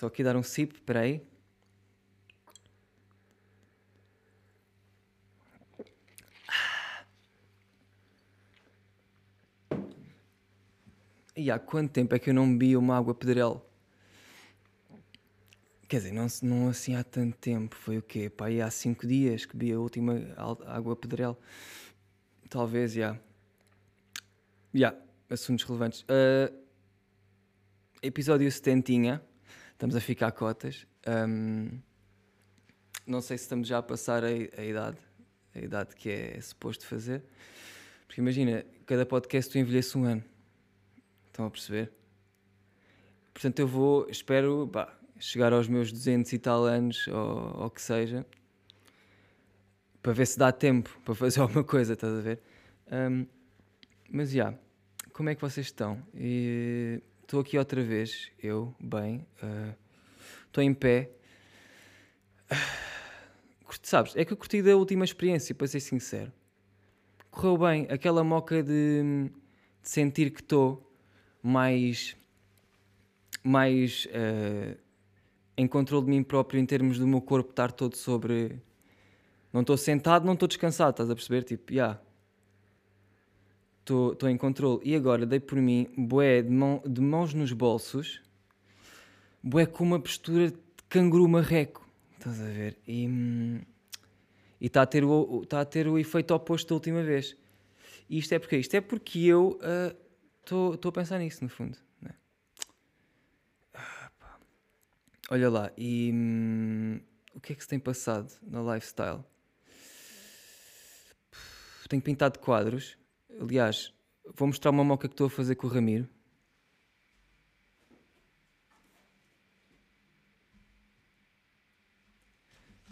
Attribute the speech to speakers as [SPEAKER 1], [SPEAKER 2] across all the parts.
[SPEAKER 1] Só aqui dar um sip, espera aí. E há quanto tempo é que eu não bebi uma água pedrel? Quer dizer, não, não assim há tanto tempo. Foi o quê? Pá, há cinco dias que bebi a última água pedrel. Talvez, já. Já, assuntos relevantes. Uh, episódio 70. Estamos a ficar cotas. Um, não sei se estamos já a passar a, a, idade. A idade que é suposto fazer. Porque imagina, cada podcast tu envelhece um ano. Estão a perceber? Portanto, eu vou, espero, chegar aos meus 200 e tal anos, ou o que seja, para ver se dá tempo para fazer alguma coisa, estás a ver? Um, mas já, yeah, como é que vocês estão? Estou aqui outra vez, eu, bem, estou uh, em pé. Uh, sabes, é que eu curti da última experiência, para ser sincero. Correu bem, aquela moca de, de sentir que estou mais mais uh, em controle de mim próprio em termos do meu corpo estar todo sobre. Não estou sentado, não estou descansado, estás a perceber? Tipo, já. Yeah. Estou em controle. E agora dei por mim, boé, de, mão, de mãos nos bolsos, boé com uma postura de canguru marreco. Estás a ver? E está a, ter o, tá a ter o efeito oposto da última vez. E isto é porque Isto é porque eu estou uh, a pensar nisso, no fundo. Olha lá, e hum, o que é que se tem passado na lifestyle? Tenho pintado quadros. Aliás, vou mostrar uma moca que estou a fazer com o Ramiro.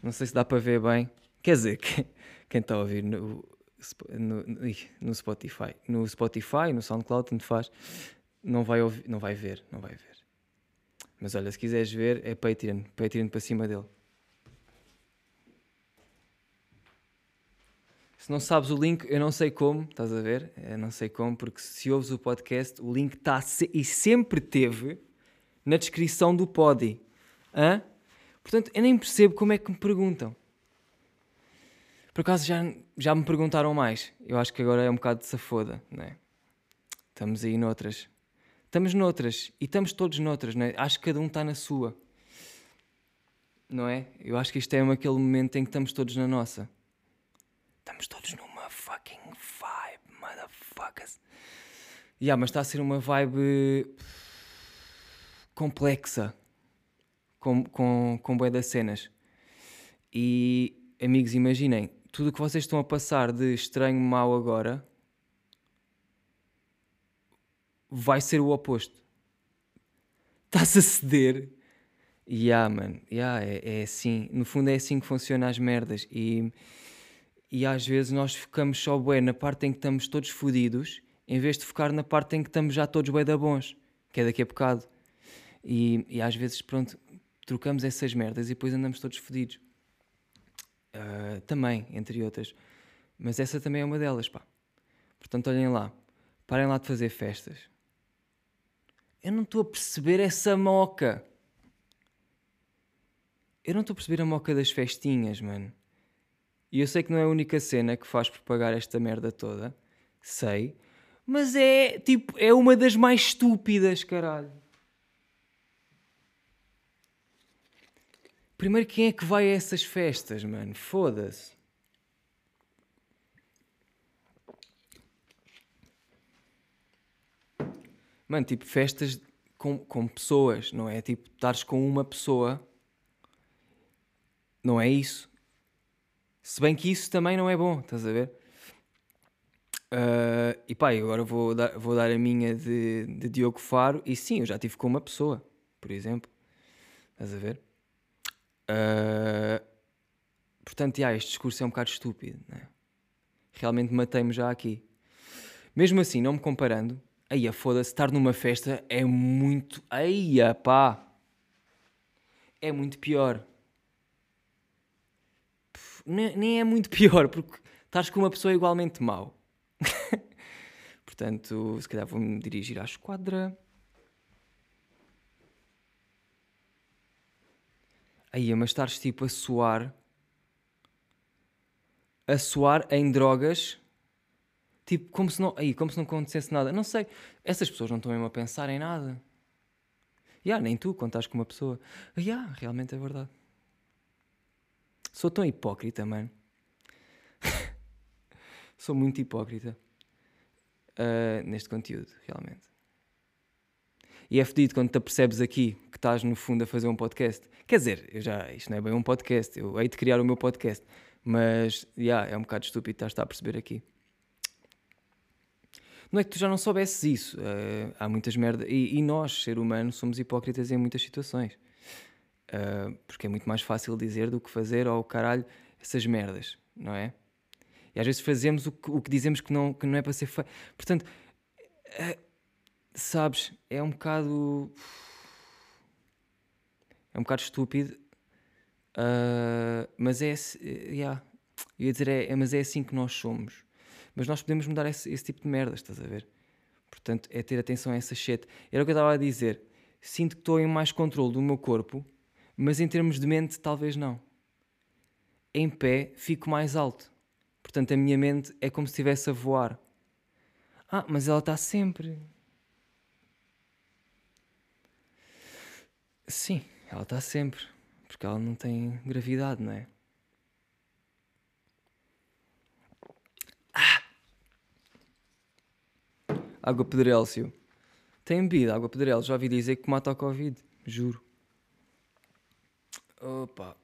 [SPEAKER 1] Não sei se dá para ver bem. Quer dizer, quem está a ouvir no, no, no, Spotify, no Spotify, no SoundCloud, tanto faz, não vai, ouvir, não vai ver, não vai ver. Mas olha, se quiseres ver, é Patreon. Patreon para cima dele. Se não sabes o link, eu não sei como, estás a ver? Eu não sei como, porque se ouves o podcast, o link está se e sempre teve na descrição do pod. Hã? Portanto, eu nem percebo como é que me perguntam. Por acaso já, já me perguntaram mais. Eu acho que agora é um bocado de safoda, não é? Estamos aí noutras estamos noutras e estamos todos noutras, não é? Acho que cada um está na sua, não é? Eu acho que isto é aquele momento em que estamos todos na nossa. Estamos todos numa fucking vibe, motherfuckers. Yeah, mas está a ser uma vibe complexa com, com, com bué das cenas. E amigos, imaginem, tudo o que vocês estão a passar de estranho mau agora vai ser o oposto. Estás a ceder. Yeah, mano. Yeah, é, é assim. No fundo é assim que funcionam as merdas. E, e às vezes nós focamos só bué na parte em que estamos todos fodidos, em vez de focar na parte em que estamos já todos bué da bons, que é daqui a bocado. E, e às vezes, pronto, trocamos essas merdas e depois andamos todos fodidos. Uh, também, entre outras. Mas essa também é uma delas, pá. Portanto, olhem lá. Parem lá de fazer festas. Eu não estou a perceber essa moca. Eu não estou a perceber a moca das festinhas, mano. E eu sei que não é a única cena que faz propagar esta merda toda. Sei. Mas é, tipo, é uma das mais estúpidas, caralho. Primeiro, quem é que vai a essas festas, mano? Foda-se. Mano, tipo, festas com, com pessoas, não é? Tipo, estares com uma pessoa. Não é isso. Se bem que isso também não é bom, estás a ver? Uh, e pá, agora vou dar, vou dar a minha de, de Diogo Faro. E sim, eu já tive com uma pessoa, por exemplo. Estás a ver? Uh, portanto, yeah, este discurso é um bocado estúpido. Né? Realmente matei-me já aqui. Mesmo assim, não me comparando, Aí, a foda-se, estar numa festa é muito. Aí, pá! É muito pior. Nem, é muito pior, porque estás com uma pessoa igualmente mau. Portanto, se calhar vou-me dirigir à esquadra. Aí, mas estares tipo a suar. A suar em drogas. Tipo, como se não. Aí, como se não acontecesse nada. Não sei. Essas pessoas não estão mesmo a pensar em nada. Yeah, nem tu, quando estás com uma pessoa. Yeah, realmente é verdade. Sou tão hipócrita, mano. Sou muito hipócrita uh, neste conteúdo, realmente. E é fedido quando te apercebes aqui que estás no fundo a fazer um podcast. Quer dizer, eu já, isto não é bem um podcast, eu hei de criar o meu podcast, mas yeah, é um bocado estúpido estás a perceber aqui. Não é que tu já não soubesses isso, uh, há muitas merdas. E, e, nós, ser humano, somos hipócritas em muitas situações. Uh, porque é muito mais fácil dizer do que fazer ao caralho essas merdas, não é? E às vezes fazemos o que, o que dizemos que não, que não é para ser feito. Portanto, uh, sabes, é um bocado. É um bocado estúpido, uh, mas é. Yeah, ia dizer, é, é, mas é assim que nós somos. Mas nós podemos mudar esse, esse tipo de merda, estás a ver? Portanto, é ter atenção a essa shit. Era o que eu estava a dizer. Sinto que estou em mais controle do meu corpo, mas em termos de mente, talvez não. Em pé, fico mais alto. Portanto, a minha mente é como se estivesse a voar. Ah, mas ela está sempre. Sim, ela está sempre. Porque ela não tem gravidade, não é? Ah! Água Pedrélcio. Tem bebido água Pedrel. Já ouvi dizer que mata o Covid. Juro. Opa.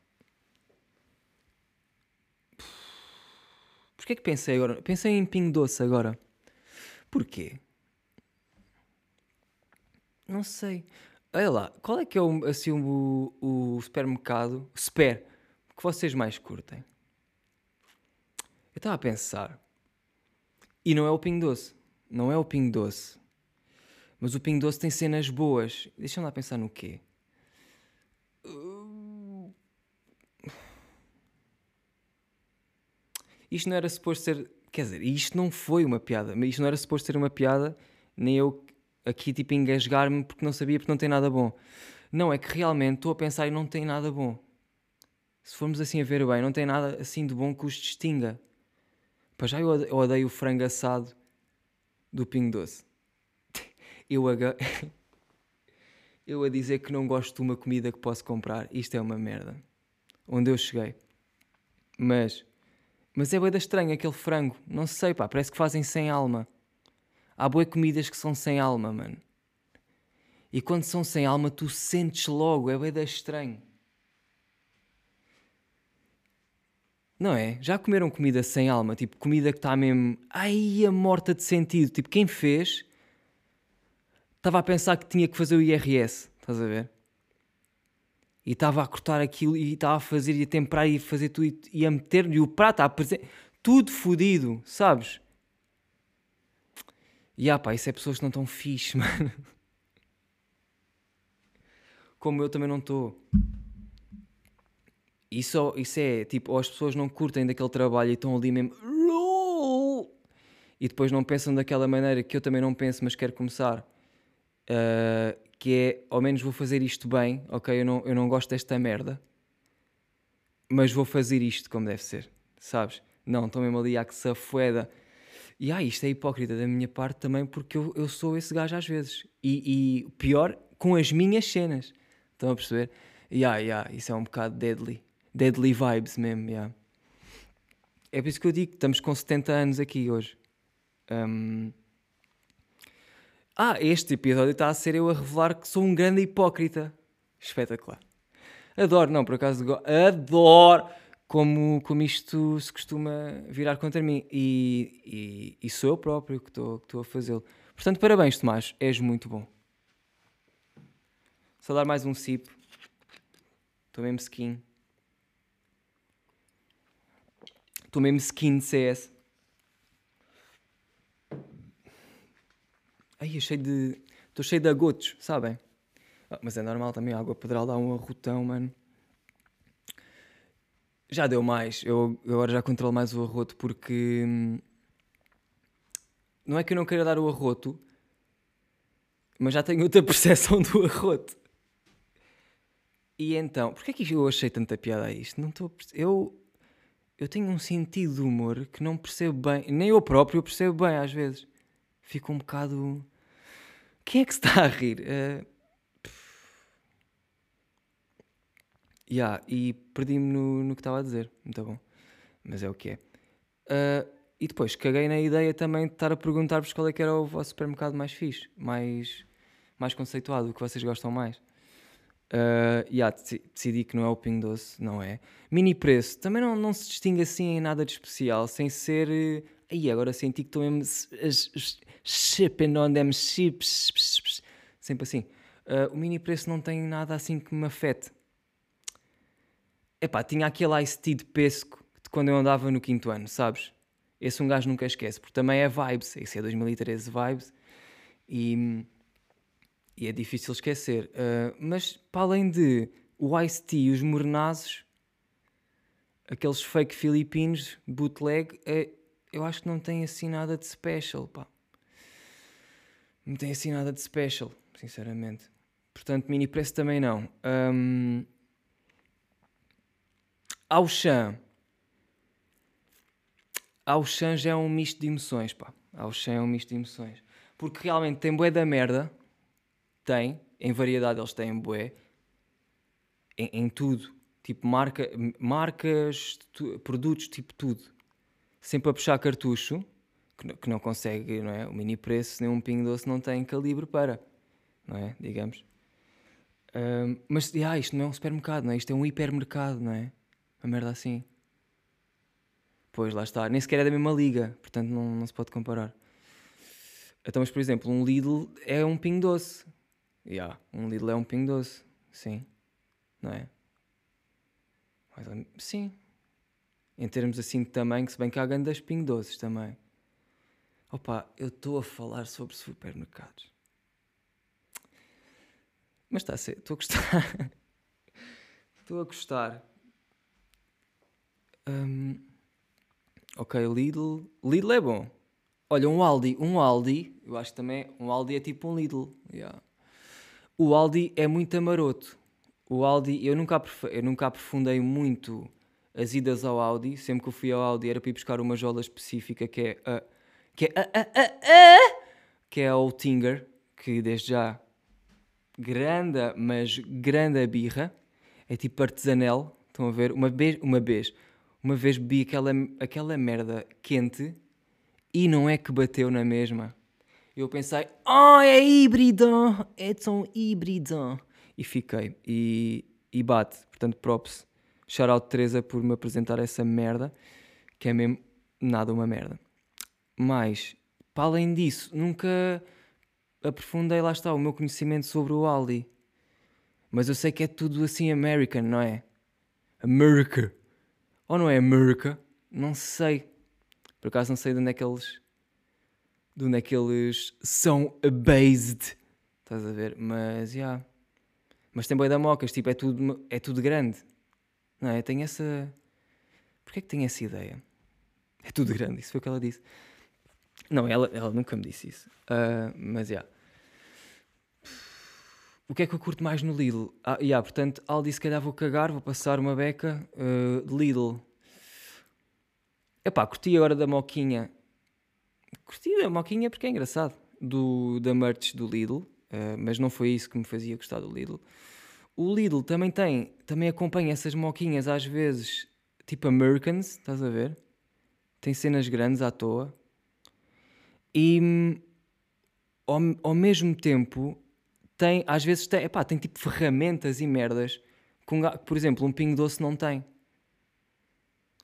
[SPEAKER 1] Porquê que pensei agora? Pensei em Pingo Doce agora. Porquê? Não sei. Olha lá, qual é que é o, assim, o, o supermercado, super, que vocês mais curtem? Eu estava a pensar. E não é o Pingo Doce. Não é o Pingo Doce. Mas o Pingo Doce tem cenas boas. Deixa-me lá pensar no quê? Isto não era suposto ser. Quer dizer, isto não foi uma piada. Mas isto não era suposto ser uma piada, nem eu aqui tipo engasgar-me porque não sabia, porque não tem nada bom. Não, é que realmente estou a pensar e não tem nada bom. Se formos assim a ver bem, não tem nada assim de bom que os distinga. Para já eu odeio o frango assado do Pingo Doce. Eu a, eu a dizer que não gosto de uma comida que posso comprar, isto é uma merda. Onde eu cheguei. Mas, mas é bem estranho aquele frango. Não sei, pá, parece que fazem sem alma. Há boas comidas que são sem alma, mano. E quando são sem alma, tu sentes logo, é bem estranho. Não é? Já comeram comida sem alma? Tipo, comida que está mesmo. Ai, a morta de sentido. Tipo, quem fez estava a pensar que tinha que fazer o IRS. Estás a ver? E estava a cortar aquilo e estava a fazer e a temperar e a fazer tudo e a meter. E o prato a apresentar. Tudo fodido, sabes? E ah pá, isso é pessoas que não estão fixe, mano. Como eu também não estou. Isso, isso é tipo, ou as pessoas não curtem daquele trabalho e estão ali mesmo. E depois não pensam daquela maneira que eu também não penso, mas quero começar. Uh, que é, ao menos vou fazer isto bem, ok? Eu não, eu não gosto desta merda, mas vou fazer isto como deve ser, sabes? Não, estou mesmo ali a que se afueda e ah, isto é hipócrita da minha parte também, porque eu, eu sou esse gajo às vezes. E, e pior, com as minhas cenas. Estão a perceber? E ah, yeah, isso é um bocado deadly. Deadly vibes mesmo, yeah. É por isso que eu digo que estamos com 70 anos aqui hoje. Um... Ah, este episódio está a ser eu a revelar que sou um grande hipócrita. Espetacular. Adoro, não, por acaso adoro como, como isto se costuma virar contra mim. E, e, e sou eu próprio que estou a fazê-lo. Portanto, parabéns, Tomás, és muito bom. Só dar mais um sip. Estou mesmo skin. Estou mesmo skin de CS. Ai, cheio de. Estou cheio de agotos, sabem? Ah, mas é normal também, a água pedral dá um arrotão, mano. Já deu mais. Eu agora já controlo mais o arroto porque. Hum, não é que eu não queira dar o arroto, mas já tenho outra percepção do arroto. E então, porquê é que eu achei tanta piada a isto? Não estou Eu, eu tenho um sentido de humor que não percebo bem, nem eu próprio percebo bem às vezes. Fico um bocado. Quem é que se está a rir? Eh, Ya, e perdi-me no, no que estava a dizer. Muito bom. Mas é o que é. Ah, e depois caguei na ideia também de estar a perguntar-vos qual é que era o vosso supermercado mais fixe, mais, mais conceituado, o que vocês gostam mais. Uh, yeah, deci- decidi que não é o Pingo Doce, não é? Mini preço, também não, não se distingue assim em nada de especial, sem ser. Aí agora senti que estou mesmo. Shipping on them chips. ps- ps- Sempre assim. Uh, o mini preço não tem nada assim que me afete. Epá, tinha aquele Ice Tea de pesco de quando eu andava no quinto ano, sabes? Esse um gajo nunca esquece, porque também é vibes. Esse é 2013 vibes. E. E é difícil esquecer. Uh, mas para além de o Ice Tea e os mornazos, aqueles fake filipinos, bootleg, é, eu acho que não tem assim nada de special, pá. Não tem assim nada de special, sinceramente. Portanto, mini preço também não. Um. Ao chão já é um misto de emoções, pá. Ao chão é um misto de emoções. Porque realmente tem bué da merda, tem, em variedade eles têm bué, em, em tudo, tipo marca, marcas, tu- produtos, tipo tudo. Sempre a puxar cartucho, que, não- que não consegue, não é? O mini preço, nem um pingo doce não tem calibre para, não é? Digamos. Ahm, mas, ah, isto não é um supermercado, não é? Isto é um hipermercado, não é? Uma merda assim. Pois, lá está. Nem sequer é da mesma liga, portanto não, não se pode comparar. Então, mas por exemplo, um Lidl é um pingo doce. Yeah, um Lidl é um pingo doce. Sim. Não é? Men- Sim. Em termos assim de tamanho, se bem que há grandes pingo doces também. Opa, eu estou a falar sobre supermercados. Mas está a ser, estou a gostar. Estou a gostar. Hum, ok, Lidl. Lidl é bom. Olha, um Aldi. Um Aldi, eu acho que também. Um Aldi é tipo um Lidl. yeah. O Aldi é muito amaroto. O Aldi, eu nunca, eu nunca aprofundei muito as idas ao Audi. Sempre que eu fui ao Audi era para ir buscar uma jola específica que é a. Que é a, a, a, a, que é a Oettinger, que desde já grande, mas grande birra. É tipo artesanel. Estão a ver? Uma vez, uma vez, uma vez bebi aquela, aquela merda quente e não é que bateu na mesma. Eu pensei, oh, é híbrido, é um híbrido. E fiquei. E, e bate. Portanto, props. Shout out Teresa por me apresentar essa merda, que é mesmo nada uma merda. Mas, para além disso, nunca aprofundei, lá está, o meu conhecimento sobre o Aldi. Mas eu sei que é tudo assim American, não é? America. Ou não é America? Não sei. Por acaso não sei de onde é que eles. De onde é que eles são based. Estás a ver? Mas, já. Yeah. Mas tem boi da mocas, tipo, é tudo, é tudo grande. Não é? Tem essa. Porquê é que tem essa ideia? É tudo grande, isso foi o que ela disse. Não, ela, ela nunca me disse isso. Ah, mas, já. Yeah. O que é que eu curto mais no Lidl? Ah, yeah, portanto, Aldi se calhar vou cagar, vou passar uma beca. Uh, Lidl. Epá, curti agora da moquinha. Curti da moquinha porque é engraçado. Do, da merch do Lidl. Uh, mas não foi isso que me fazia gostar do Lidl. O Lidl também tem, também acompanha essas moquinhas às vezes, tipo Americans, estás a ver? Tem cenas grandes à toa. E hum, ao, ao mesmo tempo tem, às vezes tem, epá, tem tipo ferramentas e merdas que, por exemplo, um pingo doce não tem.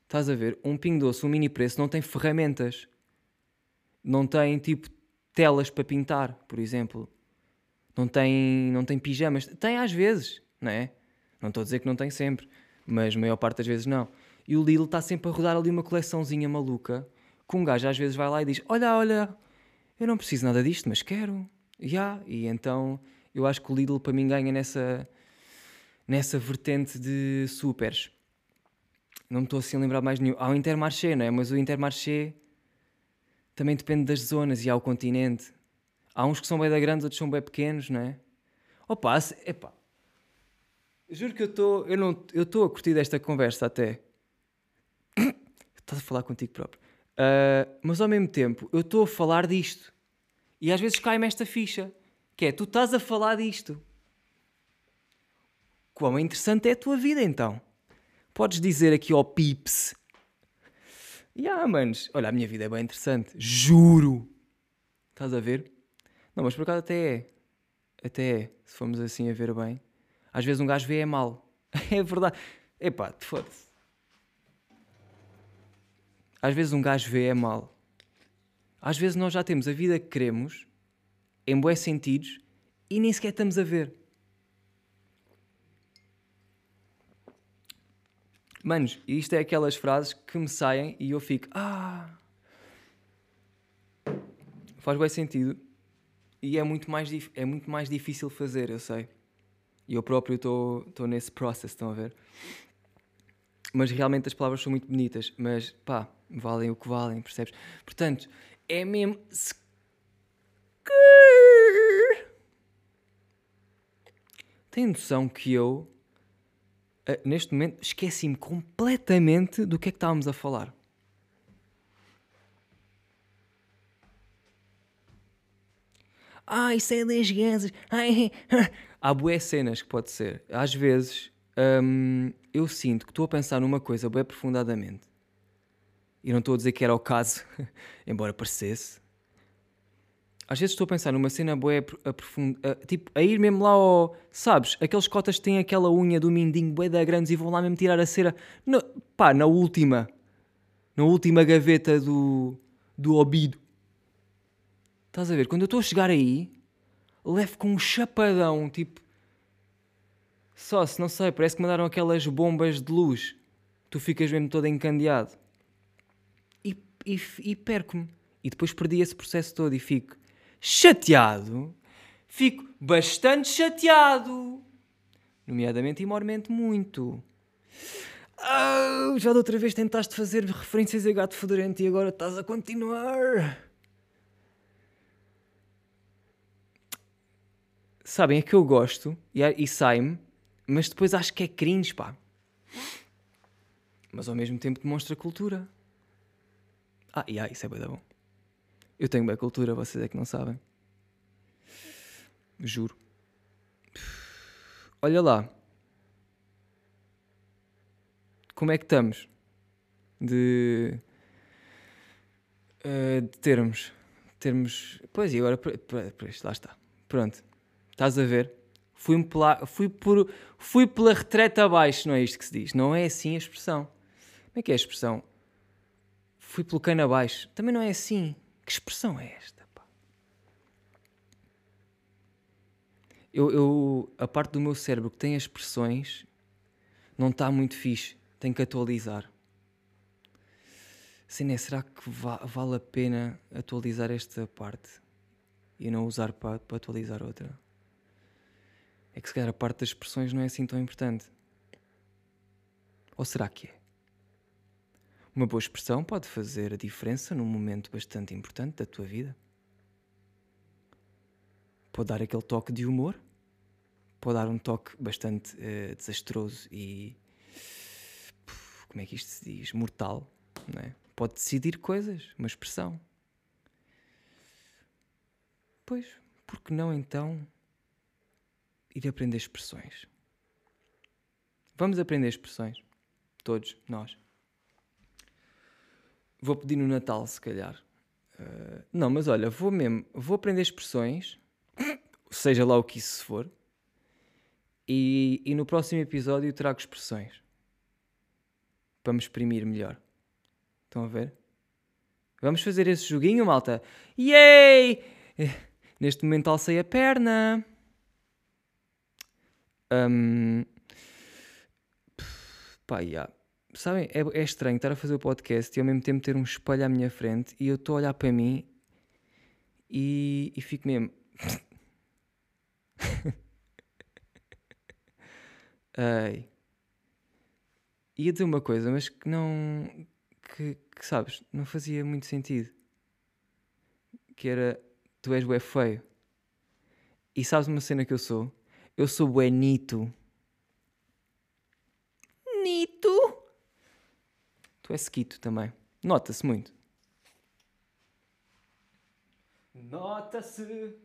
[SPEAKER 1] Estás a ver? Um pingo doce, um mini preço, não tem ferramentas. Não tem tipo telas para pintar, por exemplo. Não tem, não tem pijamas. Tem às vezes, não é? Não estou a dizer que não tem sempre, mas a maior parte das vezes não. E o Lidl está sempre a rodar ali uma coleçãozinha maluca que um gajo às vezes vai lá e diz: Olha, olha, eu não preciso nada disto, mas quero. Yeah. E então eu acho que o Lidl para mim ganha nessa, nessa vertente de supers. Não me estou assim a lembrar mais nenhum. Há o Intermarché, não é? Mas o Intermarché também depende das zonas e há o continente. Há uns que são bem da grandes, outros são bem pequenos, não é? Opa, epá. Juro que eu estou. Eu não. Eu estou a curtir desta conversa até. Estás a falar contigo próprio. Uh, mas ao mesmo tempo, eu estou a falar disto. E às vezes cai-me esta ficha. Que é, tu estás a falar disto. Quão interessante é a tua vida então? Podes dizer aqui ao Pips. Yeah, manos, olha, a minha vida é bem interessante. Juro. Estás a ver? Não, mas por acaso até é. Até é, se formos assim a ver bem. Às vezes um gajo vê é mal. é verdade. Epá, foda-se. Às vezes um gajo vê é mal. Às vezes nós já temos a vida que queremos, em bons sentidos, e nem sequer estamos a ver. Manos, isto é aquelas frases que me saem e eu fico, ah, faz bem sentido e é muito mais, é muito mais difícil fazer, eu sei. E eu próprio estou nesse processo, estão a ver? Mas realmente as palavras são muito bonitas, mas pá, valem o que valem, percebes? Portanto, é mesmo. Tem noção que eu eh, neste momento, esqueci-me completamente do que é que estávamos a falar. Ah, isso é 10 gases. Há boas cenas que pode ser. Às vezes hum, eu sinto que estou a pensar numa coisa bem aprofundadamente. E não estou a dizer que era o caso, embora parecesse às vezes estou a pensar numa cena boa aprofunda, tipo, a ir mesmo lá ao. Sabes? Aqueles cotas que têm aquela unha do mindinho bué da grandes e vão lá mesmo tirar a cera. No, pá, na última. Na última gaveta do. do ouvido. Estás a ver? Quando eu estou a chegar aí, levo com um chapadão, tipo. Só se não sei, parece que mandaram aquelas bombas de luz. Tu ficas mesmo todo encandeado. E, e, e perco-me. E depois perdi esse processo todo e fico chateado, fico bastante chateado. Nomeadamente e mormente muito. Oh, já da outra vez tentaste fazer referências a gato fedorento e agora estás a continuar. Sabem, é que eu gosto e, e sai-me, mas depois acho que é cringe, pá. Mas ao mesmo tempo demonstra cultura. Ah, e ah, isso é bem bom. Eu tenho bem cultura, vocês é que não sabem. Juro. Olha lá. Como é que estamos? De, uh, de termos. Termos. Pois, e agora. Lá está. Pronto. Estás a ver? Fui, pela, fui, por, fui pela retreta abaixo, não é isto que se diz. Não é assim a expressão. Como é que é a expressão? Fui pelo cano abaixo. Também não é assim. Que expressão é esta? Pá? Eu, eu, a parte do meu cérebro que tem as expressões não está muito fixe. Tenho que atualizar. Sim, né? Será que va vale a pena atualizar esta parte e não usar para, para atualizar outra? É que se calhar a parte das expressões não é assim tão importante. Ou será que é? Uma boa expressão pode fazer a diferença num momento bastante importante da tua vida. Pode dar aquele toque de humor, pode dar um toque bastante uh, desastroso e. Como é que isto se diz? Mortal. Não é? Pode decidir coisas, uma expressão. Pois, por que não então ir aprender expressões? Vamos aprender expressões. Todos nós. Vou pedir no Natal, se calhar. Uh, não, mas olha, vou mesmo, vou aprender expressões, seja lá o que isso for, e, e no próximo episódio trago expressões para me exprimir melhor. Estão a ver? Vamos fazer esse joguinho, malta. Yay! Neste momento alcei a perna. Um... Pá, yeah. Sabem, é, é, estranho estar a fazer o podcast e ao mesmo tempo ter um espelho à minha frente e eu estou a olhar para mim e, e fico mesmo. Ai. Ia dizer uma coisa, mas que não. Que, que, sabes, não fazia muito sentido. Que era. Tu és bué feio. E sabes uma cena que eu sou? Eu sou bué Nito. Nito? Tu és quito também. Nota-se muito. Nota-se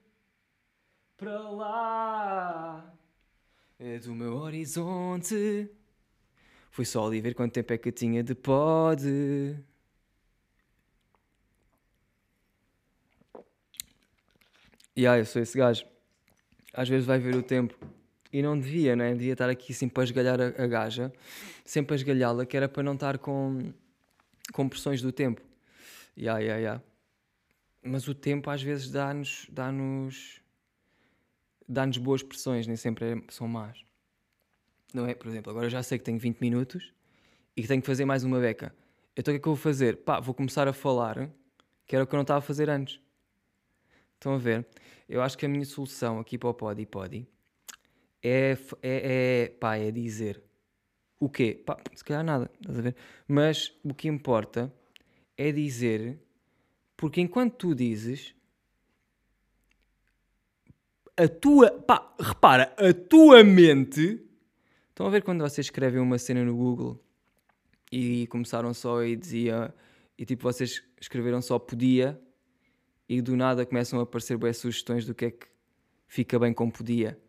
[SPEAKER 1] para lá é do meu horizonte. Fui só ali ver quanto tempo é que tinha de pode. E yeah, eu sou esse gajo. Às vezes vai ver o tempo e não devia, né? Devia estar aqui sempre a esgalhar a, a gaja, sempre a esgalhá-la, que era para não estar com, com pressões do tempo. Ya, ya, ya. Mas o tempo às vezes dá-nos dá-nos dá-nos boas pressões, nem sempre é, são más. Não é? Por exemplo, agora já sei que tenho 20 minutos e que tenho que fazer mais uma beca. Então o que é que eu vou fazer? Pá, vou começar a falar, que era o que eu não estava a fazer antes. Estão a ver? Eu acho que a minha solução aqui para o Podi Podi é, é, é, pá, é dizer o quê? Pá, se calhar nada, estás a ver? Mas o que importa é dizer, porque enquanto tu dizes, a tua, pá, repara, a tua mente. Estão a ver quando vocês escrevem uma cena no Google e começaram só e dizia, e tipo vocês escreveram só podia e do nada começam a aparecer boas sugestões do que é que fica bem com podia.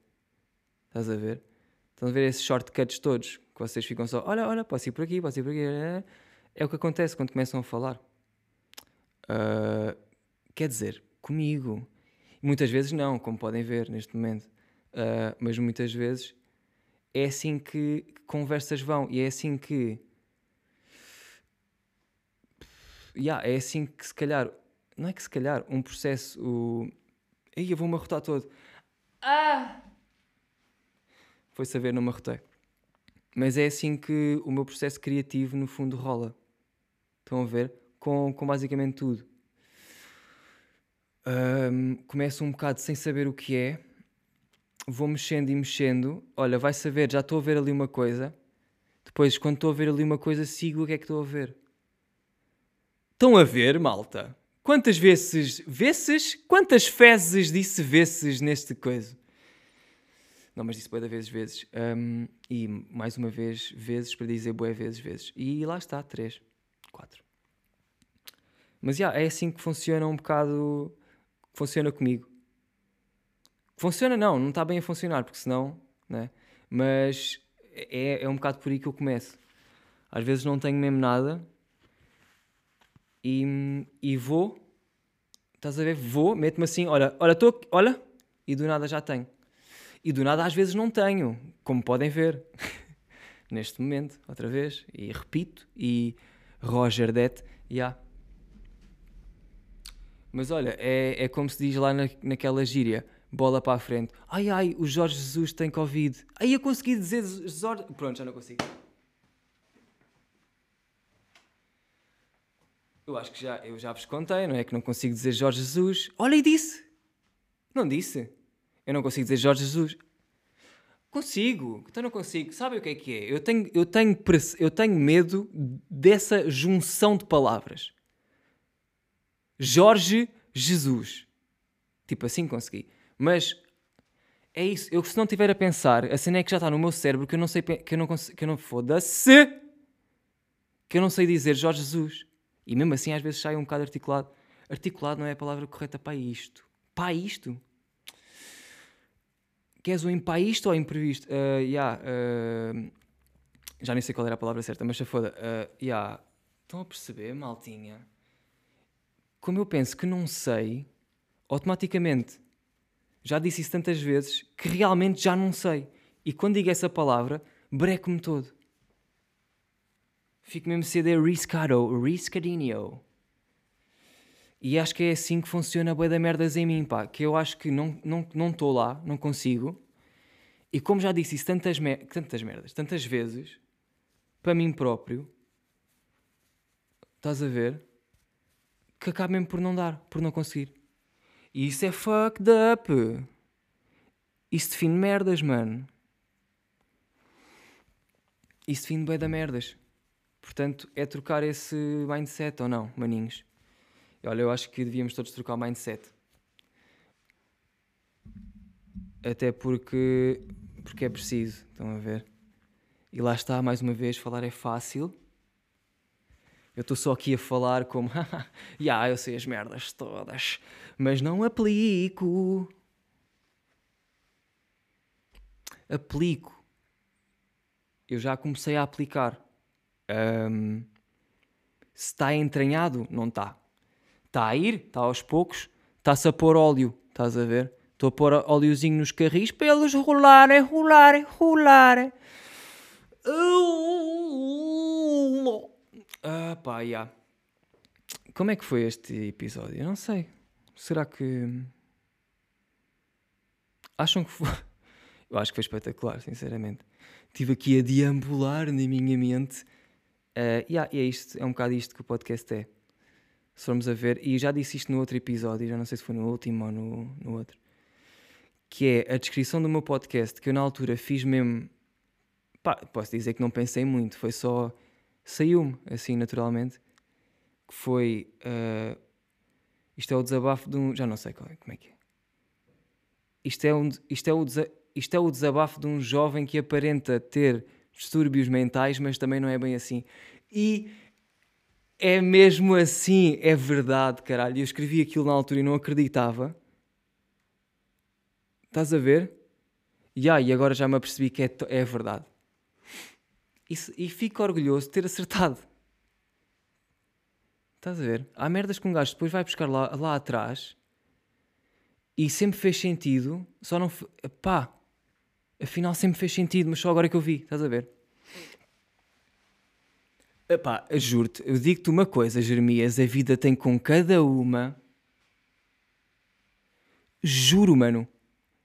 [SPEAKER 1] Estás a ver? Estão a ver esses shortcuts todos que vocês ficam só, olha, olha, posso ir por aqui, posso ir por aqui. É o que acontece quando começam a falar. Uh, quer dizer, comigo. Muitas vezes não, como podem ver neste momento. Uh, mas muitas vezes é assim que conversas vão e é assim que. Yeah, é assim que se calhar. Não é que se calhar, um processo. O... Aí eu vou-me arrotar todo. Ah! Foi saber, não me arrotei. Mas é assim que o meu processo criativo, no fundo, rola. Estão a ver? Com, com basicamente tudo. Um, começo um bocado sem saber o que é, vou mexendo e mexendo. Olha, vai saber, já estou a ver ali uma coisa. Depois, quando estou a ver ali uma coisa, sigo o que é que estou a ver. Estão a ver, malta? Quantas vezes, vezes? Quantas fezes disse vezes neste coisa? Não, mas disse boa vezes, vezes. Um, e mais uma vez, vezes para dizer boé vezes, vezes. E lá está, três, quatro. Mas yeah, é assim que funciona um bocado funciona comigo. Funciona não, não está bem a funcionar, porque senão, né? Mas é, é um bocado por aí que eu começo. Às vezes não tenho mesmo nada e, e vou, estás a ver? Vou, meto-me assim, olha, olha, estou, olha, e do nada já tenho. E do nada às vezes não tenho, como podem ver. Neste momento, outra vez, e repito, e Roger Det. Yeah mas olha, é, é como se diz lá na, naquela gíria: bola para a frente. Ai ai, o Jorge Jesus tem Covid. Aí eu consegui dizer Jorge. Pronto, já não consigo. Eu acho que já, eu já vos contei, não é? Que não consigo dizer Jorge Jesus. Olha, e disse. Não disse. Eu não consigo dizer Jorge Jesus. Consigo, então não consigo. Sabe o que é que é? Eu tenho, eu tenho, eu tenho medo dessa junção de palavras. Jorge Jesus. Tipo assim consegui. Mas é isso. Eu se não estiver a pensar, a cena é que já está no meu cérebro que eu não sei que eu não consigo, que eu não foda-se que eu não sei dizer Jorge Jesus. E mesmo assim às vezes sai um bocado articulado. Articulado não é a palavra correta para isto. Para isto? Queres o impaísto ou imprevisto? Uh, yeah, uh, já nem sei qual era a palavra certa, mas já foda. Uh, yeah. Estão a perceber, maltinha? como eu penso que não sei, automaticamente já disse isso tantas vezes que realmente já não sei. E quando digo essa palavra, breco-me todo. Fico mesmo CD riscado, riscadinho. E acho que é assim que funciona a boia da merdas em mim, pá. Que eu acho que não estou não, não lá, não consigo. E como já disse isso tantas, mer tantas merdas, tantas vezes, para mim próprio, estás a ver? que acaba mesmo por não dar, por não conseguir. E isso é fucked up. Isso define merdas, mano. Isso define bem da merdas. Portanto, é trocar esse mindset ou não, maninhos? Olha, eu acho que devíamos todos trocar o mindset. Até porque, porque é preciso, estão a ver? E lá está, mais uma vez, falar é fácil Eu estou só aqui a falar como, já, yeah, eu sei as merdas todas, mas não aplico. Aplico. Eu já comecei a aplicar. Um, se está entranhado, não está. Está a ir, está aos poucos, está-se a pôr óleo, estás a ver? Estou a pôr óleozinho nos carris para eles rolarem, rolarem, rolarem. Ah, pá, yeah. Como é que foi este episódio? Eu não sei. Será que. Acham que foi. Eu acho que foi espetacular, sinceramente. Estive aqui a deambular na minha mente. Uh, yeah, e é isto, é um bocado isto que o podcast é. Se formos a ver, e já disse isto no outro episódio, já não sei se foi no último ou no, no outro, que é a descrição do meu podcast, que eu na altura fiz mesmo. Pá, posso dizer que não pensei muito, foi só. Saiu-me, assim, naturalmente. Que foi. Uh, isto é o desabafo de um. Já não sei qual é, como é que é. Isto é, um, isto, é o isto é o desabafo de um jovem que aparenta ter distúrbios mentais, mas também não é bem assim. E é mesmo assim, é verdade, caralho. Eu escrevi aquilo na altura e não acreditava. Estás a ver? Yeah, e agora já me apercebi que é, é verdade. E, e fico orgulhoso de ter acertado. Estás a ver? Há merdas que um gajo depois vai buscar lá, lá atrás e sempre fez sentido, só não. pá, afinal sempre fez sentido, mas só agora é que eu vi, estás a ver? Epá, juro-te, eu digo-te uma coisa, Jeremias, a vida tem com cada uma. Juro, mano.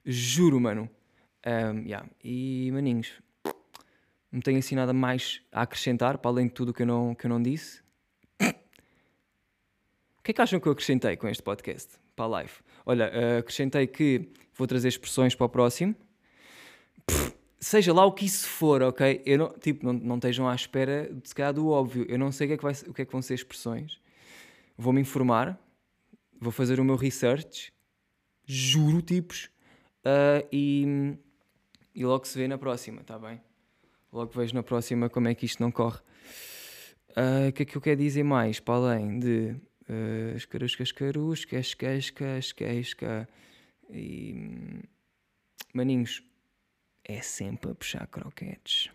[SPEAKER 1] Juro, mano. Um, yeah. E, maninhos, não tenho assim nada mais a acrescentar, para além de tudo que eu não, que eu não disse. O que é que acham que eu acrescentei com este podcast para a live? Olha, uh, acrescentei que vou trazer expressões para o próximo. Seja lá o que isso for, ok? Eu não, tipo, não, não estejam à espera de se calhar do óbvio. Eu não sei o que é que, vai, o que, é que vão ser expressões. Vou-me informar, vou fazer o meu research, juro, tipos, uh, e, e logo se vê na próxima, está bem? Logo vejo na próxima como é que isto não corre. Uh, o que é que eu quero dizer mais, para além de uh, escarusca, escarusca, esquesca, e... Maninhos, é sempre a puxar croquetes.